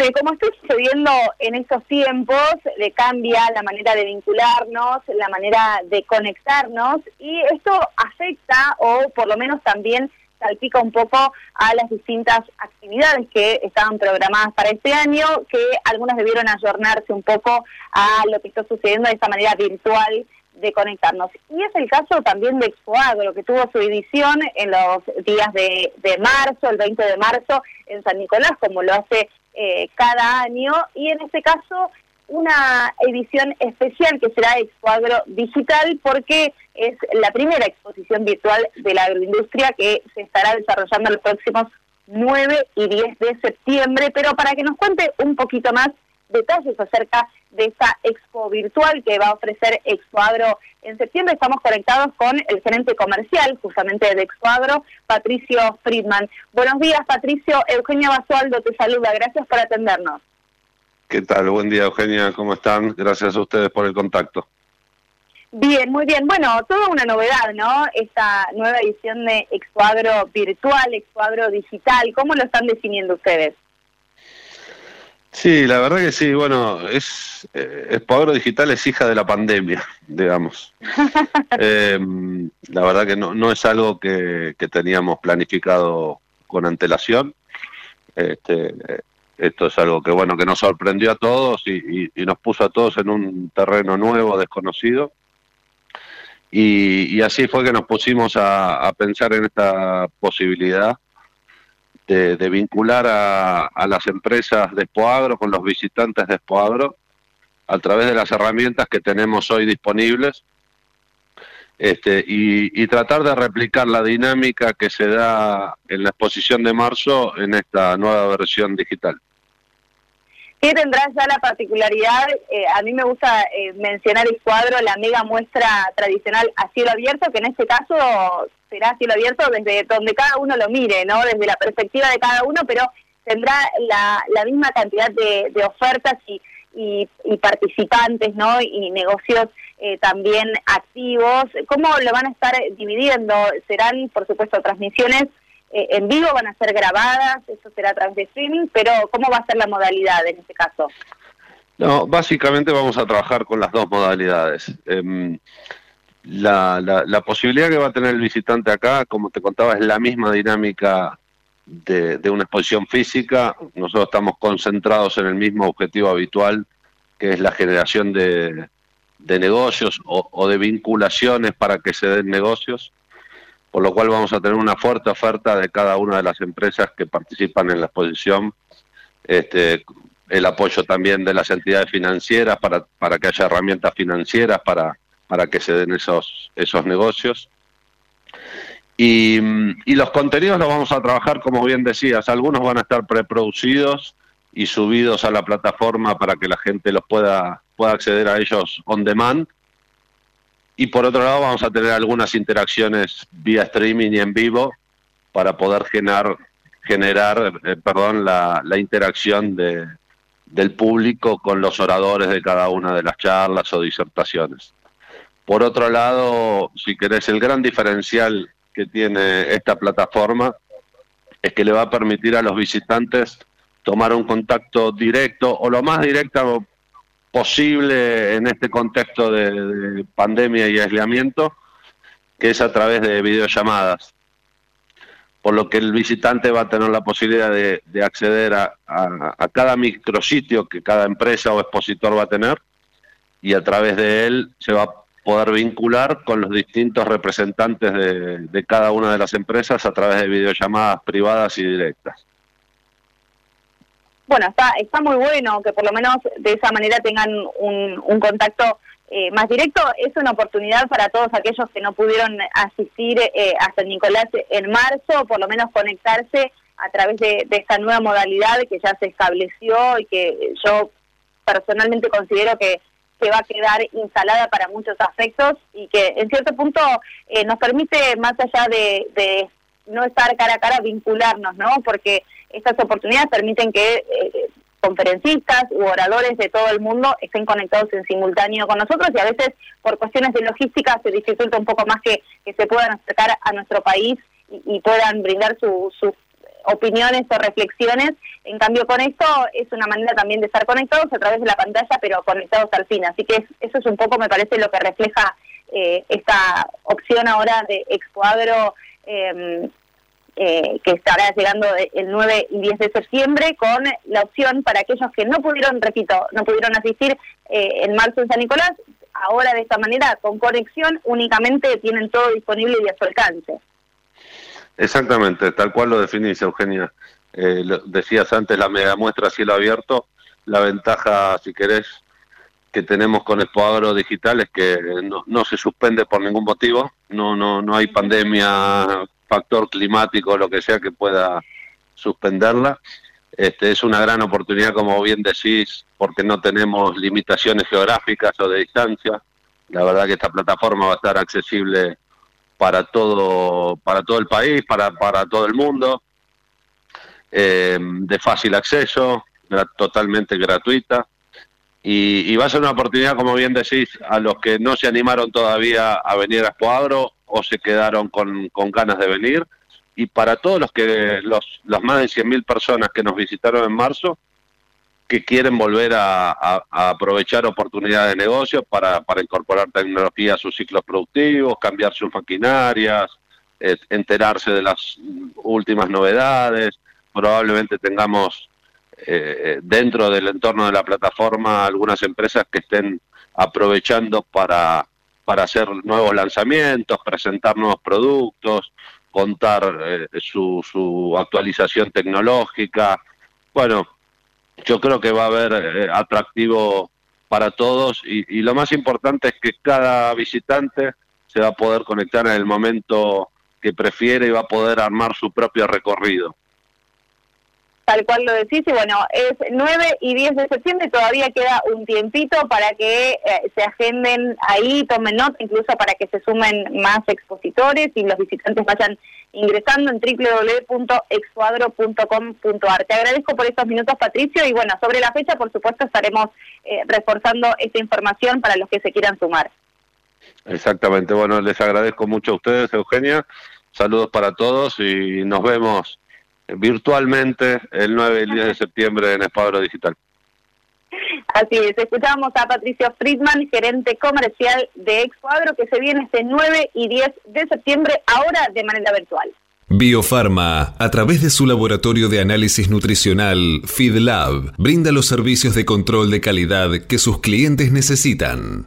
Bueno, y como está sucediendo en estos tiempos, le cambia la manera de vincularnos, la manera de conectarnos, y esto afecta, o por lo menos también salpica un poco a las distintas actividades que estaban programadas para este año, que algunas debieron ayornarse un poco a lo que está sucediendo de esta manera virtual de conectarnos. Y es el caso también de Expoagro, que tuvo su edición en los días de, de marzo, el 20 de marzo, en San Nicolás, como lo hace eh, cada año y en este caso una edición especial que será Expoagro Digital porque es la primera exposición virtual de la agroindustria que se estará desarrollando los próximos 9 y 10 de septiembre, pero para que nos cuente un poquito más detalles acerca de esta expo virtual que va a ofrecer Expoagro en septiembre. Estamos conectados con el gerente comercial justamente de Expoagro, Patricio Friedman. Buenos días, Patricio. Eugenia Basualdo te saluda. Gracias por atendernos. ¿Qué tal? Buen día, Eugenia. ¿Cómo están? Gracias a ustedes por el contacto. Bien, muy bien. Bueno, toda una novedad, ¿no? Esta nueva edición de Expoagro virtual, Expoagro digital. ¿Cómo lo están definiendo ustedes? Sí, la verdad que sí, bueno, es eh, Digital es hija de la pandemia, digamos. Em, la verdad que no, no es algo que, teníamos planificado con antelación. Este, esto es algo que bueno que nos sorprendió a todos y, nos puso a todos en un terreno nuevo, desconocido. Y, así fue que nos pusimos a, a pensar en esta posibilidad de, vincular a, las empresas de Expoagro con los visitantes de Expoagro a través de las herramientas que tenemos hoy disponibles este, y, tratar de replicar la dinámica que se da en la exposición de marzo en esta nueva versión digital. ¿Qué tendrá ya la particularidad? Eh, a mí me gusta eh, mencionar el cuadro, la mega muestra tradicional a cielo abierto, que en este caso será cielo abierto desde donde cada uno lo mire, ¿no? Desde la perspectiva de cada uno, pero tendrá la, la misma cantidad de, ofertas y, y, participantes, ¿no? Y negocios eh, también activos. ¿Cómo lo van a estar dividiendo? Serán, por supuesto, transmisiones eh, en vivo, van a ser grabadas, eso será a través de streaming, pero ¿cómo va a ser la modalidad en este caso? No, básicamente vamos a trabajar con las dos modalidades. Em, la, la, posibilidad que va a tener el visitante acá, como te contaba, es la misma dinámica de, una exposición física. Nosotros estamos concentrados en el mismo objetivo habitual, que es la generación de, de negocios o, de vinculaciones para que se den negocios por lo cual vamos a tener una fuerte oferta de cada una de las empresas que participan en la exposición, este, el apoyo también de las entidades financieras para, para que haya herramientas financieras para, para que se den esos, esos negocios. Y, y, los contenidos los vamos a trabajar, como bien decías, algunos van a estar preproducidos y subidos a la plataforma para que la gente los pueda, pueda acceder a ellos on demand y por otro lado vamos a tener algunas interacciones vía streaming y en vivo para poder generar, generar eh, perdón, la, interacción de, del público con los oradores de cada una de las charlas o disertaciones. Por otro lado, si querés, el gran diferencial que tiene esta plataforma es que le va a permitir a los visitantes tomar un contacto directo o lo más directo posible en este contexto de, pandemia y aislamiento, que es a través de videollamadas. Por lo que el visitante va a tener la posibilidad de, acceder a, cada micrositio que cada empresa o expositor va a tener y a través de él se va a poder vincular con los distintos representantes de, de cada una de las empresas a través de videollamadas privadas y directas. Bueno, está, está muy bueno que por lo menos de esa manera tengan un, un contacto eh, más directo. Es una oportunidad para todos aquellos que no pudieron asistir eh, a San Nicolás en marzo, por lo menos conectarse a través de, de esta nueva modalidad que ya se estableció y que yo personalmente considero que que va a quedar instalada para muchos aspectos y que en cierto punto eh, nos permite, más allá de, no estar cara a cara, vincularnos, ¿no? Porque estas oportunidades permiten que eh, conferencistas u oradores de todo el mundo estén conectados en simultáneo con nosotros y a veces por cuestiones de logística se dificulta un poco más que, que se puedan acercar a nuestro país y, puedan brindar sus su opiniones o reflexiones. En cambio, con esto es una manera también de estar conectados a través de la pantalla, pero conectados al fin. Así que eso es un poco, me parece, lo que refleja eh, esta opción ahora de Expoagro. Em, eh, que estará llegando el 9 y 10 de septiembre, con la opción para aquellos que no pudieron, repito, no pudieron asistir eh, en marzo en San Nicolás, ahora de esta manera, con conexión, únicamente tienen todo disponible y a su alcance. Exactamente, tal cual lo definís, Eugenia. Eh, decías antes la mega muestra a cielo abierto. La ventaja, si querés, que tenemos con Expo Digital es que no, se suspende por ningún motivo. No, no, no hay pandemia, factor climático, lo que sea que pueda suspenderla. Este, es una gran oportunidad, como bien decís, porque no tenemos limitaciones geográficas o de distancia. La verdad que esta plataforma va a estar accesible para todo, para todo el país, para, para todo el mundo, eh, de fácil acceso, totalmente gratuita. Y, va a ser una oportunidad, como bien decís, a los que no se animaron todavía a venir a Escuadro o se quedaron con, con ganas de venir. Y para todos los que los, las más de 100.000 personas que nos visitaron en marzo, que quieren volver a, aprovechar oportunidades de negocio para, para, incorporar tecnología a sus ciclos productivos, cambiar sus maquinarias, eh, enterarse de las últimas novedades. Probablemente tengamos eh, dentro del entorno de la plataforma algunas empresas que estén aprovechando para, para hacer nuevos lanzamientos, presentar nuevos productos, contar eh, su, su actualización tecnológica. Bueno, yo creo que va a haber eh, atractivo para todos y, lo más importante es que cada visitante se va a poder conectar en el momento que prefiere y va a poder armar su propio recorrido. Tal cual lo decís, y bueno, es 9 y 10 de septiembre, todavía queda un tiempito para que eh, se agenden ahí, tomen nota, incluso para que se sumen más expositores y los visitantes vayan ingresando en www.excuadro.com.ar. Te agradezco por estos minutos, Patricio, y bueno, sobre la fecha, por supuesto, estaremos eh, reforzando esta información para los que se quieran sumar. Exactamente, bueno, les agradezco mucho a ustedes, Eugenia, saludos para todos y nos vemos virtualmente el 9 y el 10 de septiembre en Espadro Digital. Así es, escuchamos a Patricio Friedman, gerente comercial de Excuadro, que se viene este 9 y 10 de septiembre, ahora de manera virtual. Biofarma, a través de su laboratorio de análisis nutricional, FeedLab, brinda los servicios de control de calidad que sus clientes necesitan.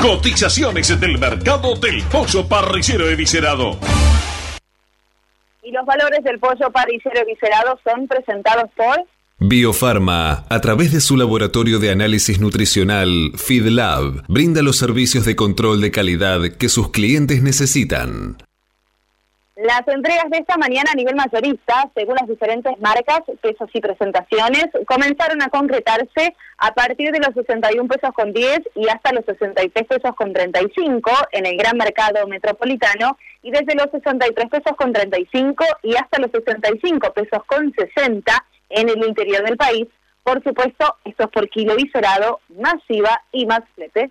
Cotizaciones del mercado del pollo parricero eviscerado. Y los valores del pollo parricero eviscerado son presentados por Biofarma, a través de su laboratorio de análisis nutricional, FeedLab, brinda los servicios de control de calidad que sus clientes necesitan. Las entregas de esta mañana a nivel mayorista, según las diferentes marcas, pesos y presentaciones, comenzaron a concretarse a partir de los 61 pesos con 10 y hasta los 63 pesos con 35 en el gran mercado metropolitano y desde los 63 pesos con 35 y hasta los 65 pesos con 60 en el interior del país. Por supuesto, esto es por kilo visorado, masiva y más flete.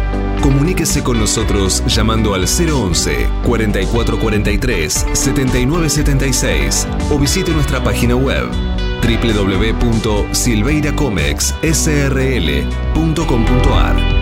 Comuníquese con nosotros llamando al 011 4443 7976 o visite nuestra página web www.silveiracomexsrl.com.ar.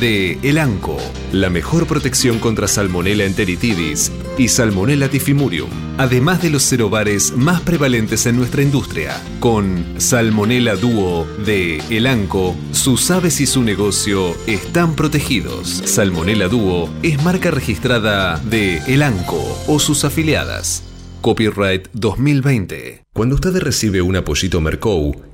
de Elanco, la mejor protección contra Salmonella enteritidis y Salmonella tifimurium, además de los cerobares más prevalentes en nuestra industria. Con Salmonella Duo de Elanco, sus aves y su negocio están protegidos. Salmonella Duo es marca registrada de Elanco o sus afiliadas. Copyright 2020. Cuando usted recibe un apoyito Mercou,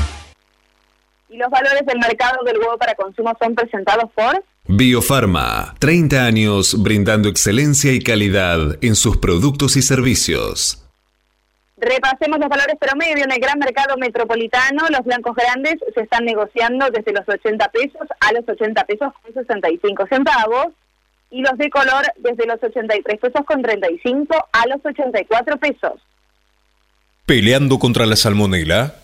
Y los valores del mercado del huevo para consumo son presentados por Biofarma, 30 años brindando excelencia y calidad en sus productos y servicios. Repasemos los valores promedio en el gran mercado metropolitano. Los blancos grandes se están negociando desde los 80 pesos a los 80 pesos con 65 centavos. y los de color desde los 83 pesos con 35 a los 84 pesos. Peleando contra la salmonela,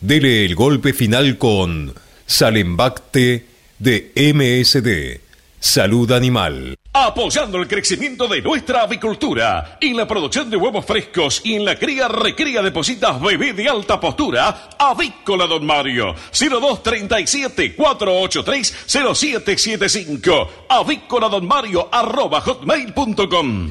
dele el golpe final con Salembacte de MSD, Salud Animal. Apoyando el crecimiento de nuestra avicultura en la producción de huevos frescos y en la cría recría de positas bebé de alta postura, Avícola Don Mario, 0237 483 0775, avícola Don Mario hotmail.com.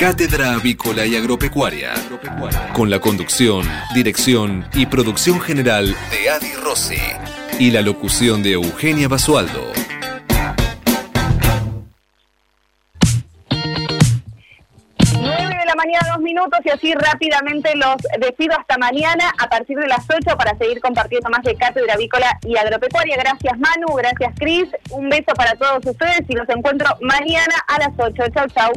Cátedra Avícola y Agropecuaria, con la conducción, dirección y producción general de Adi Rossi y la locución de Eugenia Basualdo. 9 de la mañana, dos minutos, y así rápidamente los despido hasta mañana a partir de las 8 para seguir compartiendo más de Cátedra Avícola y Agropecuaria. Gracias Manu, gracias Cris, un beso para todos ustedes y los encuentro mañana a las 8. Chau, chau.